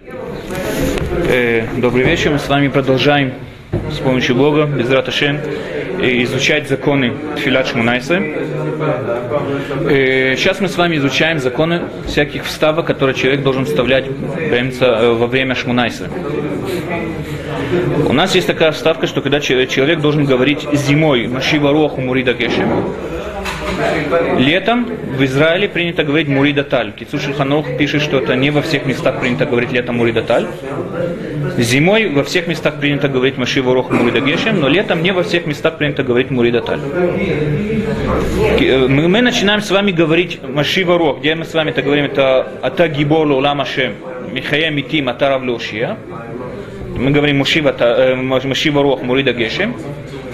Э, Добрый вечер. Мы с вами продолжаем с помощью Бога, без Раташем, изучать законы Тфилат Шмунайса. Э, Сейчас мы с вами изучаем законы всяких вставок, которые человек должен вставлять э, во время Шмунайса. У нас есть такая вставка, что когда человек должен говорить зимой Машива Роху Мурида Гешем, Летом в Израиле принято говорить Мурида Таль. Кицу Шульханох пишет, что это не во всех местах принято говорить летом Мурида Таль. Зимой во всех местах принято говорить Машива Рох Мурида Гешем, но летом не во всех местах принято говорить Мурида Таль. Мы, начинаем с вами говорить Машива Рох, где мы с вами это говорим, это Ата Гибор Лулам Ашем, Михая Митим Атарав. Мы говорим Машива, Машива Рох Мурида Гешем.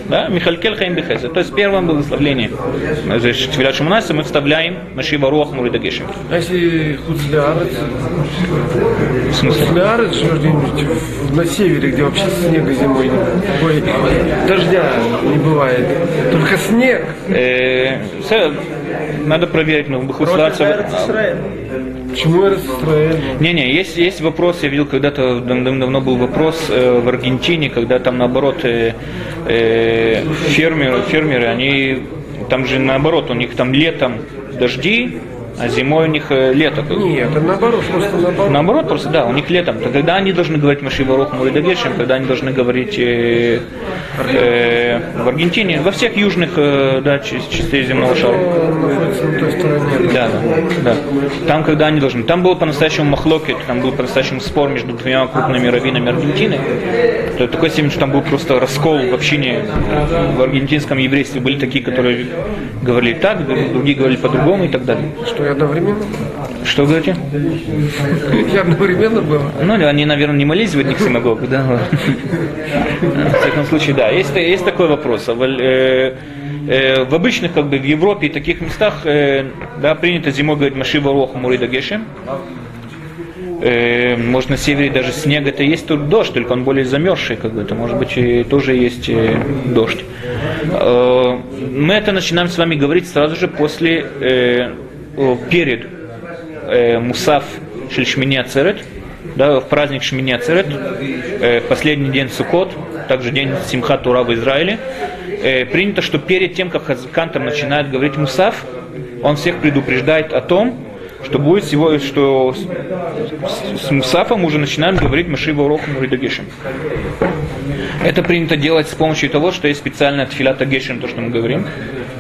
Да? Михалькель Хаим Бехезе. То есть в первом благословлении Тфилят Шамунайса мы вставляем Машива Руах Мурида Гешем. А если Хуцлярец? В смысле? Хуцлярец, что на севере, где вообще снега зимой Ой, дождя не бывает. Только снег. Э, надо проверить, но Хуцлярца... Почему Израиль? Не-не, есть, есть вопрос, я видел когда-то давно был вопрос э, в Аргентине, когда там наоборот э, э, фермеры, фермеры, они там же наоборот, у них там летом дожди, а зимой у них э, лето. Нет, это наоборот, просто наоборот. Наоборот, просто да, у них летом. То когда они должны говорить Машива Рох Муридагешем, когда они должны говорить э, э, в Аргентине, во всех южных э, да, частей земного шара. Да, да, да. Там, когда они должны. Там был по-настоящему махлокет, там был по-настоящему спор между двумя крупными раввинами Аргентины. То такой степень, что там был просто раскол в общине в аргентинском еврействе. Были такие, которые говорили так, другие говорили по-другому и так далее. Что, я одновременно? Что говорите? Я одновременно был. Ну, они, наверное, не молились в одних синагогах, да? В всяком случае, да. Есть, есть такой вопрос. А в обычных, как бы, в Европе и таких местах, да, принято зимой говорить Машива Рох Мурида Гешем. Может, на севере даже снег это есть тут дождь, только он более замерзший, как бы, это может быть и тоже есть дождь. Мы это начинаем с вами говорить сразу же после, перед Мусав Шельшмини Ацерет, да, в праздник Шмини Ацерет, последний день Сукот, также день Симхат Тура в Израиле, принято, что перед тем, как Кантор начинает говорить Мусав, он всех предупреждает о том, что будет всего, что с, с Мусафом уже начинаем говорить Машива уроком Ридагешем. Это принято делать с помощью того, что есть специальная тфилата гешем, то, что мы говорим.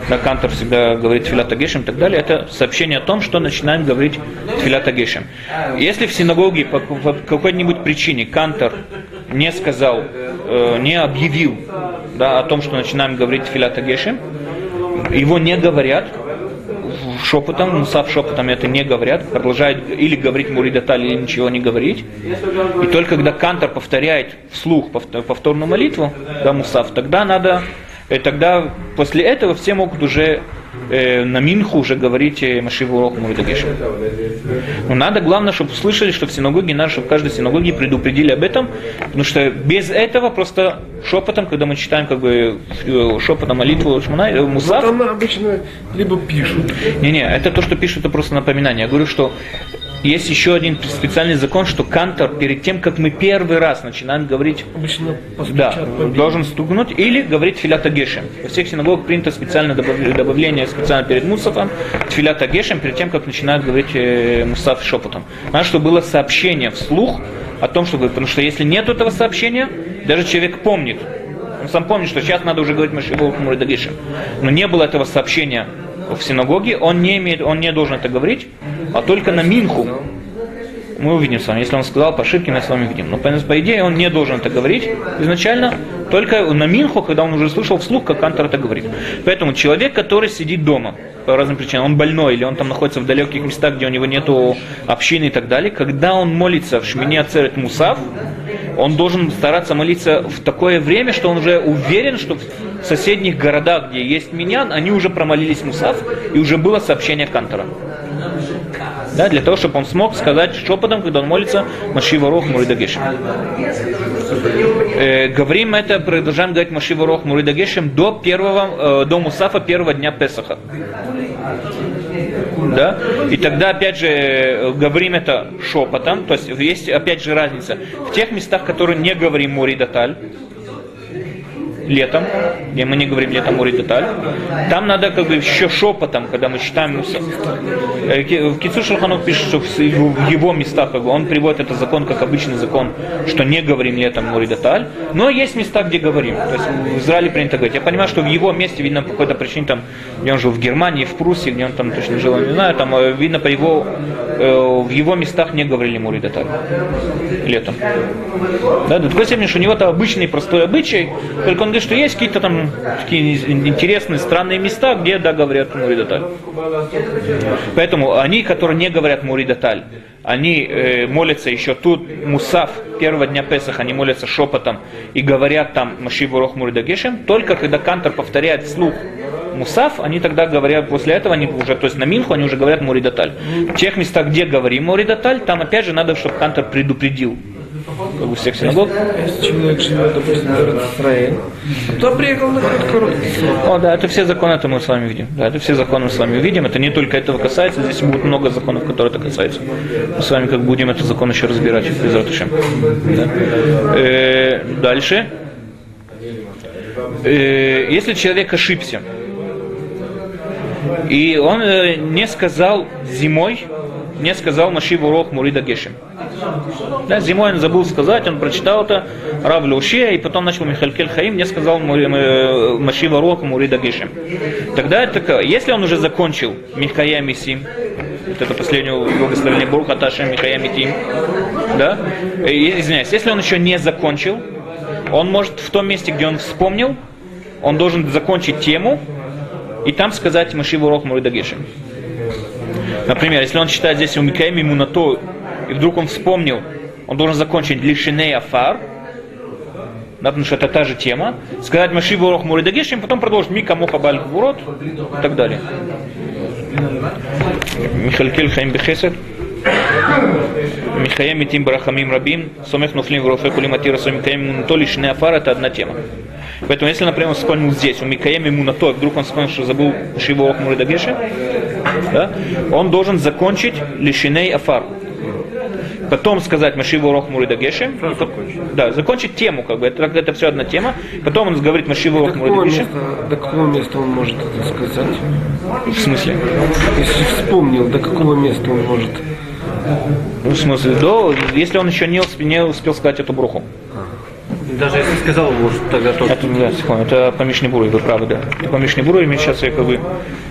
Да, Кантор всегда говорит тфилата гешем и так далее. Это сообщение о том, что начинаем говорить тфилата гешем. Если в синагоге по, по какой-нибудь причине Кантор не сказал, э, не объявил да, о том, что начинаем говорить тфилата гешем, его не говорят, шепотом, мусав шепотом это не говорят, продолжают или говорить муридаталь, или ничего не говорить. И только когда кантор повторяет вслух повторную молитву, да, мусав, тогда надо, и тогда после этого все могут уже э, на Минху уже говорить э, Машиву Урок Муридагеша. Но надо, главное, чтобы услышали, что в синагоге, надо, чтобы в каждой синагоге предупредили об этом, потому что без этого просто шепотом, когда мы читаем как бы шепотом молитву Шмуна, э, Мусав. Вот там обычно либо пишут. Не-не, это то, что пишут, это просто напоминание. Я говорю, что есть еще один специальный закон, что кантор перед тем, как мы первый раз начинаем говорить, Обычно да, должен стукнуть или говорить филята гешем. Во всех синагогах принято специальное добавление специально перед мусафом, филята гешем, перед тем, как начинают говорить э, мусаф шепотом. Надо, чтобы было сообщение вслух о том, что потому что если нет этого сообщения, даже человек помнит, он сам помнит, что сейчас надо уже говорить Машиву Муридагишем. Но не было этого сообщения в синагоге, он не, имеет, он не должен это говорить, а только на Минху. Мы увидим с вами, если он сказал по ошибке, мы с вами увидим. Но по, идее он не должен это говорить изначально, только на Минху, когда он уже слышал вслух, как Антор это говорит. Поэтому человек, который сидит дома, по разным причинам, он больной, или он там находится в далеких местах, где у него нет общины и так далее, когда он молится в Шмине Ацерет Мусав, он должен стараться молиться в такое время, что он уже уверен, что в соседних городах, где есть минян, они уже промолились Мусав, и уже было сообщение Кантора. Да, для того, чтобы он смог сказать шепотом, когда он молится Машива Рох Муридагешем. Э, говорим это, продолжаем говорить Машива Рох Муридагешем до первого, э, до Мусафа первого дня Песаха. Да? И тогда, опять же, э, говорим это шепотом, то есть есть, опять же, разница. В тех местах, которые не говорим Муридаталь, летом, где мы не говорим летом Ури деталь, там надо как бы еще шепотом, когда мы читаем. Э, в Кицу Шелханов пишет, что в его местах как бы, он приводит этот закон как обычный закон, что не говорим летом Ури деталь, но есть места, где говорим. То есть в Израиле принято говорить. Я понимаю, что в его месте, видно, по какой-то причине, там, где он жил в Германии, в Пруссии, где он там точно жил, не знаю, там, э, видно, по его, э, в его местах не говорили Мури деталь летом. Да, до такой степени, что у него это обычный простой обычай, только он говорит, что есть какие-то там такие интересные, странные места, где, да, говорят Муридаталь. Поэтому они, которые не говорят Муридаталь, они э, молятся еще тут, Мусав, первого дня Песах, они молятся шепотом и говорят там Машиву Рох Муридагешем, только когда Кантор повторяет вслух Мусав, они тогда говорят, после этого они уже, то есть на Минху они уже говорят Муридаталь. В тех местах, где говорим Муридаталь, там опять же надо, чтобы Кантор предупредил бы всех синагог. Если человек живет, допустим, в Израиле, то приехал на короткий. О, да, это все законы, это мы с вами видим. Да, это все законы мы с вами видим. Это не только этого касается, здесь будет много законов, которые это касаются. Мы с вами как будем этот закон еще разбирать, без да. э, Дальше. Э, если человек ошибся, и он э, не сказал зимой, не сказал Машиву Рох Мурида Гешем. Да, зимой он забыл сказать, он прочитал это, Рав Луше, и потом начал Михалькель Хаим, не сказал э, Машива Рох Мурида Гешем. Тогда это, если он уже закончил Михая Мисим, вот это последнее благословение Буруха Ташем Михая Митим, да, и, извиняюсь, если он еще не закончил, он может в том месте, где он вспомнил, он должен закончить тему, и там сказать Машиву Рох Мурида Гешем. Например, если он читает здесь у Микаэми Мунато, и вдруг он вспомнил, он должен закончить Лишиней Афар, потому что это та же тема, сказать Маши Ворох Муридагешим, потом продолжить Мика Моха Баль Гвурот и так далее. Михалькель Хаим Бехесед. Михаем Митим Барахамим Рабим, Сомех Нуфлим Врофе Кулиматира Сомим Каем Мунато Лишиней Афар, это одна тема. Поэтому, если, например, он вспомнил здесь, у Микаем ему на то, вдруг он вспомнил, что забыл Шиву Охмуридагеши, да, он должен закончить Лишиней Афар. Потом сказать Машиву Рох Муридагеши. Да, закончить тему, как бы. Это, это все одна тема. Потом он говорит Машиву Рох Муридагеши. До какого места он может это сказать? В смысле? Если вспомнил, до какого места он может? Ну, в смысле, до, если он еще не успел, не успел сказать эту бруху. Даже если сказал, может тогда тоже. Это, да, секунду, это по Мишнебуру, вы правы, да. Это по Мишнебуру, и сейчас я как бы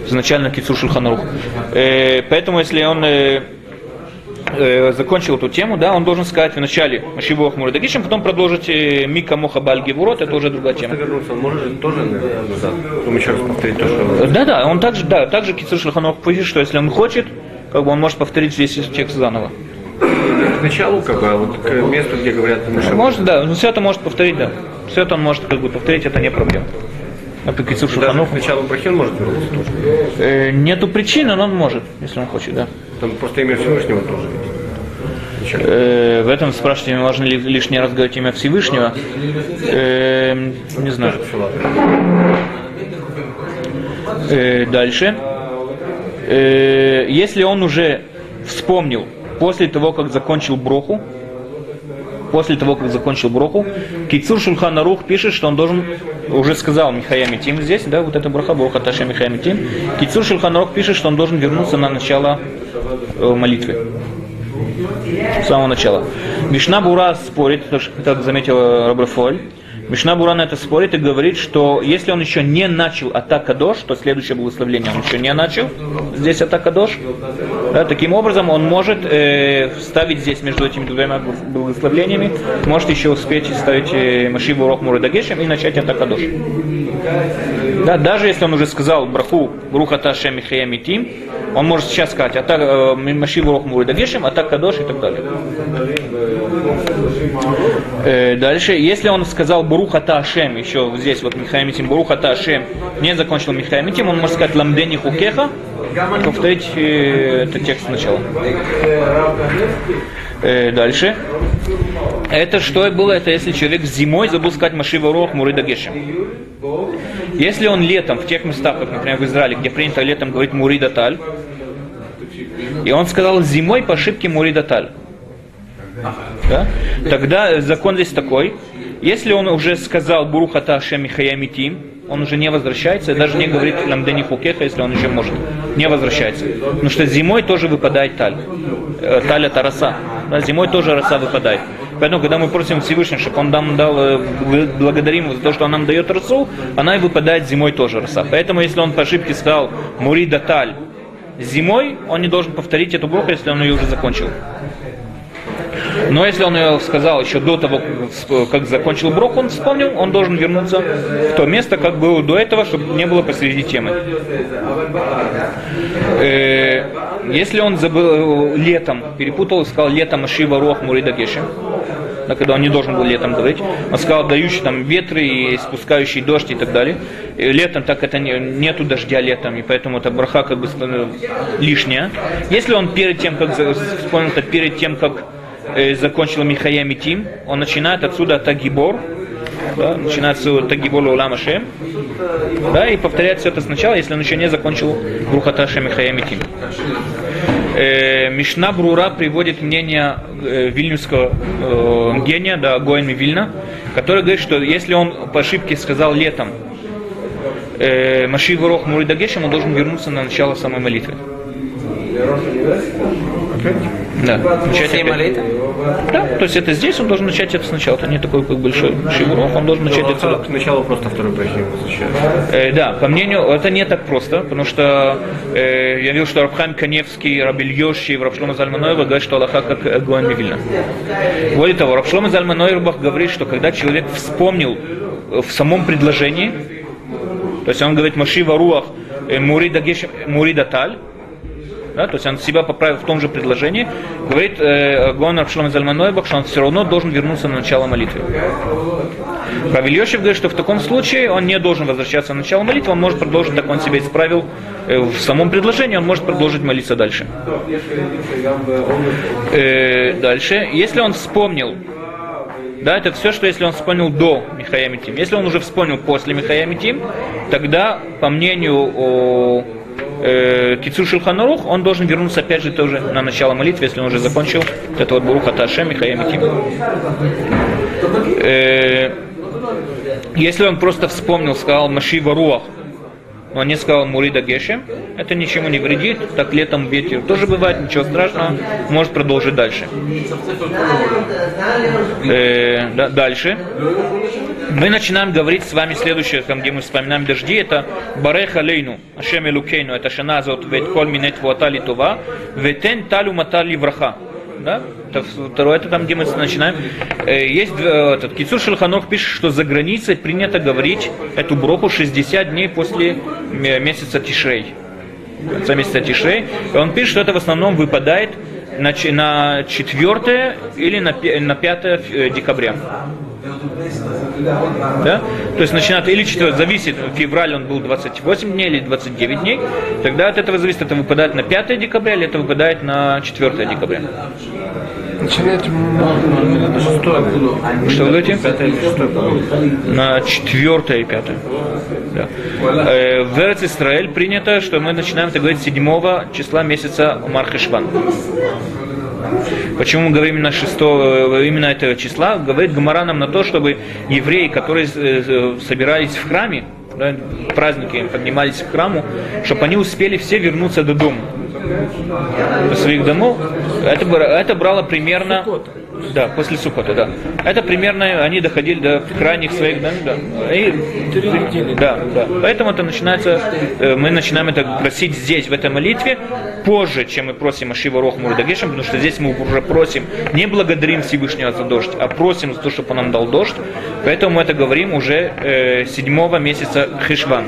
изначально Кицур Шульханарух. Э, поэтому, если он э, э, закончил эту тему, да, он должен сказать вначале Машиву Ахмура Дагишем, потом продолжить э, Мика Моха Бальги Вурот, это уже другая тема. Вернуться, он может тоже назад, потом еще раз повторить то, что... Да, да, он также, да, также Кицур Шульханарух пишет, что если он хочет, как бы он может повторить весь текст заново к началу, как бы, а вот к месту, где говорят Миша. Может, да, ну, все это может повторить, да. Все это он может как бы повторить, это не проблема. А по Кицур Шуханов... к началу брахи он может вернуться тоже? Э, нету причины, но он может, если он хочет, да. Там просто имя Всевышнего тоже Э, в этом спрашиваете, можно ли лишний раз говорить имя Всевышнего? Э, не знаю. Э, дальше. Если он уже вспомнил, после того, как закончил броху, после того, как закончил броху, Кицур Шульхан Арух пишет, что он должен, уже сказал Михая Митим здесь, да, вот это броха, броха Таша Михая Митим. Кицур Шульхан Арух пишет, что он должен вернуться на начало э, молитвы. С самого начала. Мишна Бура спорит, как заметил Рабрафоль, Мишна Буран это спорит и говорит, что если он еще не начал атака дош, то следующее благословление он еще не начал, здесь атака дош, да, таким образом он может э, вставить здесь между этими двумя благословлениями, может еще успеть ставить э, Машиву Рох Мурадагешем и начать атака дош. Да, даже если он уже сказал браху Рухата Шем Митим, он может сейчас сказать атака, э, Машиву Рох Мурадагешем, атака дош и так далее. Э, дальше, если он сказал Буруха Ашем, еще здесь вот Михаимитим, Буруха Ашем, не закончил Михаимитим, он может сказать Ламдени Хукеха, повторить э, этот текст сначала. Э, дальше. Это что было? Это если человек зимой забыл сказать Машива Рох Мурыда Гешем. Если он летом, в тех местах, как, например, в Израиле, где принято летом говорить Мурида Таль, и он сказал зимой по ошибке Мурида Таль, да? тогда закон здесь такой, если он уже сказал Бурухата Шем Хаямитим, он уже не возвращается, и даже не говорит Ламдени Хукеха, если он еще может. Не возвращается. Потому что зимой тоже выпадает таль. Э, таль это роса. Да, зимой тоже роса выпадает. Поэтому, когда мы просим Всевышнего, чтобы Он нам дал, э, благодарим его за то, что Он нам дает росу, она и выпадает зимой тоже роса. Поэтому, если он по ошибке сказал Мурида Таль зимой, он не должен повторить эту броху, если он ее уже закончил. Но если он ее сказал еще до того, как закончил брок, он вспомнил, он должен вернуться в то место, как было до этого, чтобы не было посреди темы. Э, если он забыл летом, перепутал и сказал летом Ашива Рох Мурида Геши, да, когда он не должен был летом говорить. Он сказал, дающий там ветры и спускающий дождь и так далее. И летом так это не, нету дождя летом, и поэтому это браха как бы лишняя. Если он перед тем, как вспомнил перед тем, как э, закончил Михая Митим, он начинает отсюда Тагибор, да, начинается Тагибор Улама Шем, да, и повторяет все это сначала, если он еще не закончил Брухата Михая Митим. Э, Мишна Брура приводит мнение э, вильнюсского э, гения, да, Гоэми Вильна, который говорит, что если он по ошибке сказал летом э, Маши Ворох Муридагешем, он должен вернуться на начало самой молитвы. Да, начать опять. Да, то есть это здесь он должен начать это сначала. Это не такой как большой шивуров, он должен начать это Сначала просто второй праздник э, Да, по мнению, это не так просто, потому что э, я видел, что Рабхам Каневский, Рабиль Йоши и Рабшлома Зальманоева говорят, что Аллаха как Гуан Мивильна. Более того, Рабшлома Зальманоева говорит, что когда человек вспомнил в самом предложении, то есть он говорит Маши Варуах э, Мурида Геш Мурида Таль, да, то есть он себя поправил в том же предложении, говорит э, Гонар Шлом Зальманойбах, что он все равно должен вернуться на начало молитвы. Равиль Йошев говорит, что в таком случае он не должен возвращаться на начало молитвы, он может продолжить, так он себя исправил э, в самом предложении, он может продолжить молиться дальше. Э, дальше, если он вспомнил, да, это все, что если он вспомнил до Михая Митим. Если он уже вспомнил после Михая Митим, тогда, по мнению о э, Кицур Шульханарух, он должен вернуться опять же тоже на начало молитвы, если он уже закончил вот это вот Буруха Ташем и Хаямитим. Э, если он просто вспомнил, сказал Машива Руах, но он не сказал Мурида Гешем, это ничему не вредит, так летом ветер тоже бывает, ничего страшного, может продолжить дальше. Э, да, дальше. Мы начинаем говорить с вами следующее, там, где мы вспоминаем дожди, это Бареха Лейну, Ашем Элукейну, это Шаназот, Вет Коль Минет Вуатали Това, Ветен Талю Матали Враха. Да? Второе, это там, где мы начинаем. Э, есть этот Кицур Шелханов пишет, что за границей принято говорить эту броху 60 дней после месяца Тишрей. Конца месяца Тишрей. И он пишет, что это в основном выпадает на, на 4 или на, на 5 э, декабря. Да? То есть начинает или 4, зависит, в феврале он был 28 дней или 29 дней, тогда от этого зависит, это выпадает на 5 декабря или это выпадает на 4 декабря. Начинать на шестое. Что вы говорите? На четвертое и пятое. Да. Э, в Эрец Исраэль принято, что мы начинаем это говорить 7 числа месяца Мархешван. Почему мы говорим именно 6, именно этого числа? Говорит Гамара нам на то, чтобы евреи, которые э, собирались в храме, да, праздники поднимались в храму, чтобы они успели все вернуться до дома до своих домов, это, это брало примерно... Да, после Сукота, да. Это примерно, они доходили до крайних своих, да, да. И, да, да. Поэтому это начинается, э, мы начинаем это просить здесь, в этой молитве, позже, чем мы просим Ашива Рох Мурдагешем, потому что здесь мы уже просим, не благодарим Всевышнего за дождь, а просим за то, чтобы он нам дал дождь. Поэтому мы это говорим уже э, седьмого месяца Хишван.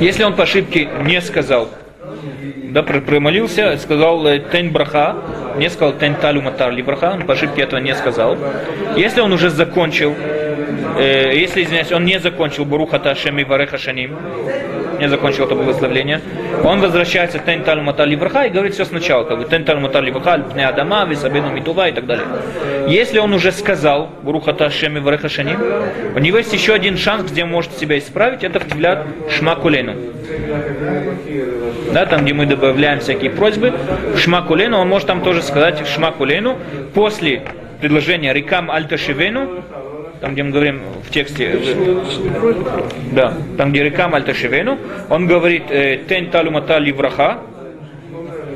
Если он по ошибке не сказал да, пр- промолился, сказал э, тень браха, не сказал тень талю матар ли браха, он по ошибке этого не сказал. Если он уже закончил, э, если, извиняюсь, он не закончил Буруха Ташем и Вареха Шаним, не закончил это благословление, он возвращается к Тен Талю Матали Браха и говорит все сначала, как бы Тен Талю Матали Браха, Пне Адама, Висабену Митува и так далее. Если он уже сказал Буруха Ташем и Вареха Шаним, у него есть еще один шанс, где может себя исправить, это в Тивлят Шма Кулену. Да, там, где мы добавляем всякие просьбы, в Шма Кулену, он может там тоже сказать Шма Кулену после предложения Рикам Альташивену, там, где мы говорим в тексте, да, там, где Рикам Альташивену, он говорит э, Тен Талумата Ливраха,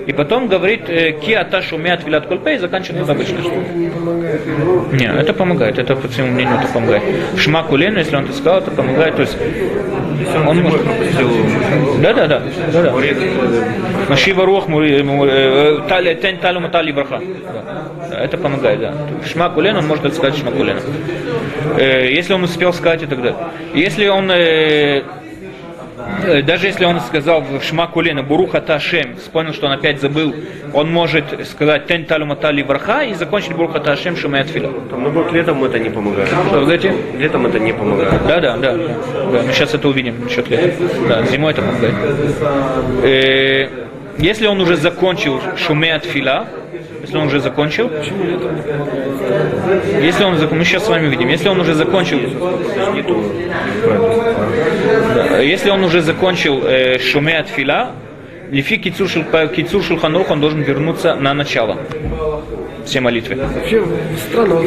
и потом говорит э, Ки Ата Шумят Вилат Кольпе и заканчивает обычно. Не, это помогает, это по своему мнению это помогает. Шма Кулену, если он это сказал, это помогает, то есть он может... Да, да, да, да, да. Машива Рух, Мури- Му- э, Тали- Тен Талу Матали Браха. Это помогает, да. Шма Кулен, он может это сказать Шма Кулен. Э, Если он успел сказать и так далее. Если он э, даже если он сказал в Шма Кулена Буруха Ташем, вспомнил, что он опять забыл, он может сказать Тен Талу Матали Варха и закончить Буруха Ташем Шумеет Филя. Там, ну вот летом это не помогает. Что вы говорите? Летом это не помогает. Да, да, да. да мы сейчас это увидим насчет лета. Да, зимой это помогает. Э, если он уже закончил шуме от фила, если он уже закончил, если он мы сейчас с вами увидим, если он уже закончил, если он уже закончил э, шуме от фила, лифи кицур кицур шулханух, он должен вернуться на начало все молитвы. Вообще странно, вот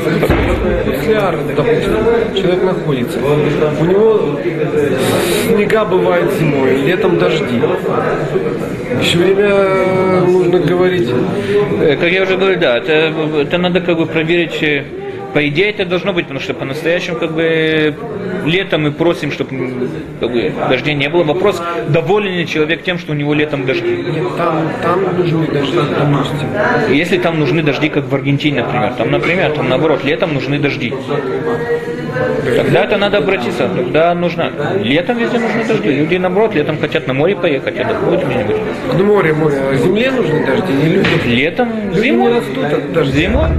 если ар, допустим, человек находится, у него снега бывает зимой, летом дожди. Еще время нужно говорить. Э, Как я уже говорил, да, это, это надо как бы проверить. По идее это должно быть, потому что по-настоящему как бы летом мы просим, чтобы как бы, дождей не было. Вопрос, доволен ли человек тем, что у него летом дожди. Нет, там, там нужны дожди, допустим. Если там нужны дожди, как в Аргентине, например, там, например, там наоборот, летом нужны дожди. Тогда это надо обратиться, тогда нужно. Летом везде нужны дожди. Люди, наоборот, летом хотят на море поехать, отдохнуть где-нибудь. Ну, море, море, а земле нужны дожди, не людям. Летом, Люди зимой, не растут от дождя. зимой.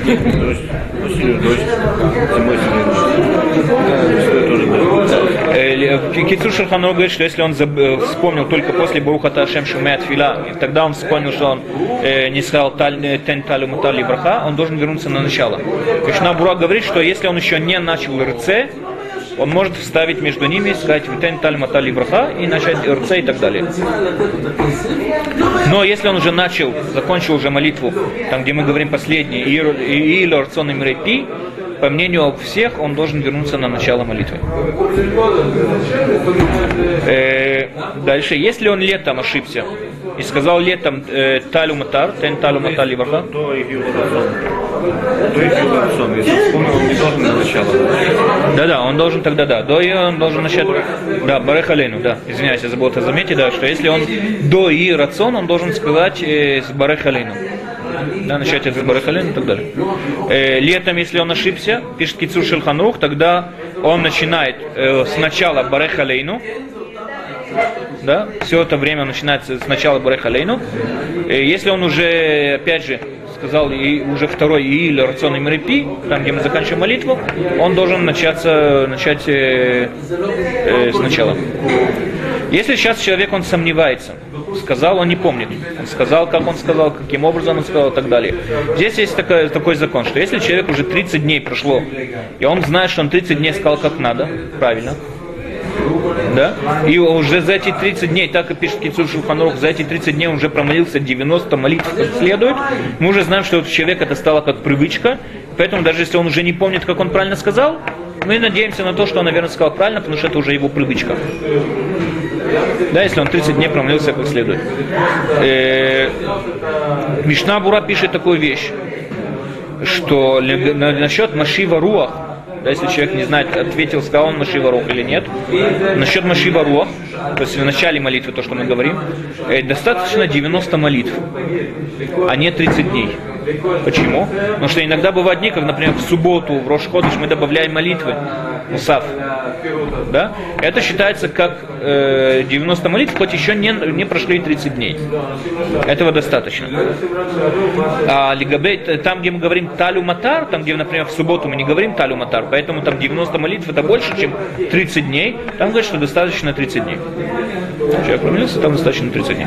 Осенью дождь, Шерханор говорит, что если он э, вспомнил только после Баруха Ташем Шумеат Фила, и тогда он вспомнил, что он э, не сказал «Таль- э, Тен Талю Мутали Браха, он должен вернуться на начало. Кришна Бура говорит, что если он еще не начал РЦ, он может вставить между ними, сказать «Тен Таль Матали Браха» и начать РЦ и так далее. Но если он уже начал, закончил уже молитву, там, где мы говорим последний, и Лорцон и Мирепи, по мнению всех, он должен вернуться на начало молитвы. Э, дальше, если он летом ошибся и сказал летом э, талю матар, тен талю матар ливаха, То и бил рацон. Он не должен на начало. да-да, он должен тогда, да, до и он должен начать, да, барех алейну, да, извиняюсь, я забыл это заметить, да, что если он до и рацион, он должен сказать э, с барех алейну. Да, начать это с барех алейну и так далее. Э, летом, если он ошибся, пишет Кицур Шелханрух, тогда он начинает э, сначала барех алейну, да, все это время начинается с начала Барех Алейну. Э, Если он уже, опять же, сказал и уже второй или рацион и Мрепи, там, где мы заканчиваем молитву, он должен начаться, начать э, э, сначала. Если сейчас человек, он сомневается, сказал, он не помнит. Он сказал, как он сказал, каким образом он сказал и так далее. Здесь есть такой, такой закон, что если человек уже 30 дней прошло, и он знает, что он 30 дней сказал как надо, правильно, да? И уже за эти 30 дней, так и пишет Кицур Шулханорух, за эти 30 дней он уже промолился 90 молитв как следует. Мы уже знаем, что у человека это стало как привычка. Поэтому даже если он уже не помнит, как он правильно сказал, мы надеемся на то, что он, наверное, сказал правильно, потому что это уже его привычка. Да, если он 30 дней промолился как следует. Э, Мишна Бура пишет такую вещь, что насчет Машива Руах, да, если человек не знает, ответил, сказал он Машива Рух или нет. Насчет Машива Руах, то есть в начале молитвы, то, что мы говорим, э, достаточно 90 молитв, а не 30 дней. Почему? Потому что иногда бывают дни, как, например, в субботу, в Рошходыш мы добавляем молитвы, мусав. Да? Это считается как э, 90 молитв, хоть еще не, не прошли 30 дней. Этого достаточно. А лигабей, там, где мы говорим талю матар, там, где, например, в субботу мы не говорим талю матар, поэтому там 90 молитв это больше, чем 30 дней. Там говорят, что достаточно 30 дней. Человек помолился, там достаточно 30 дней.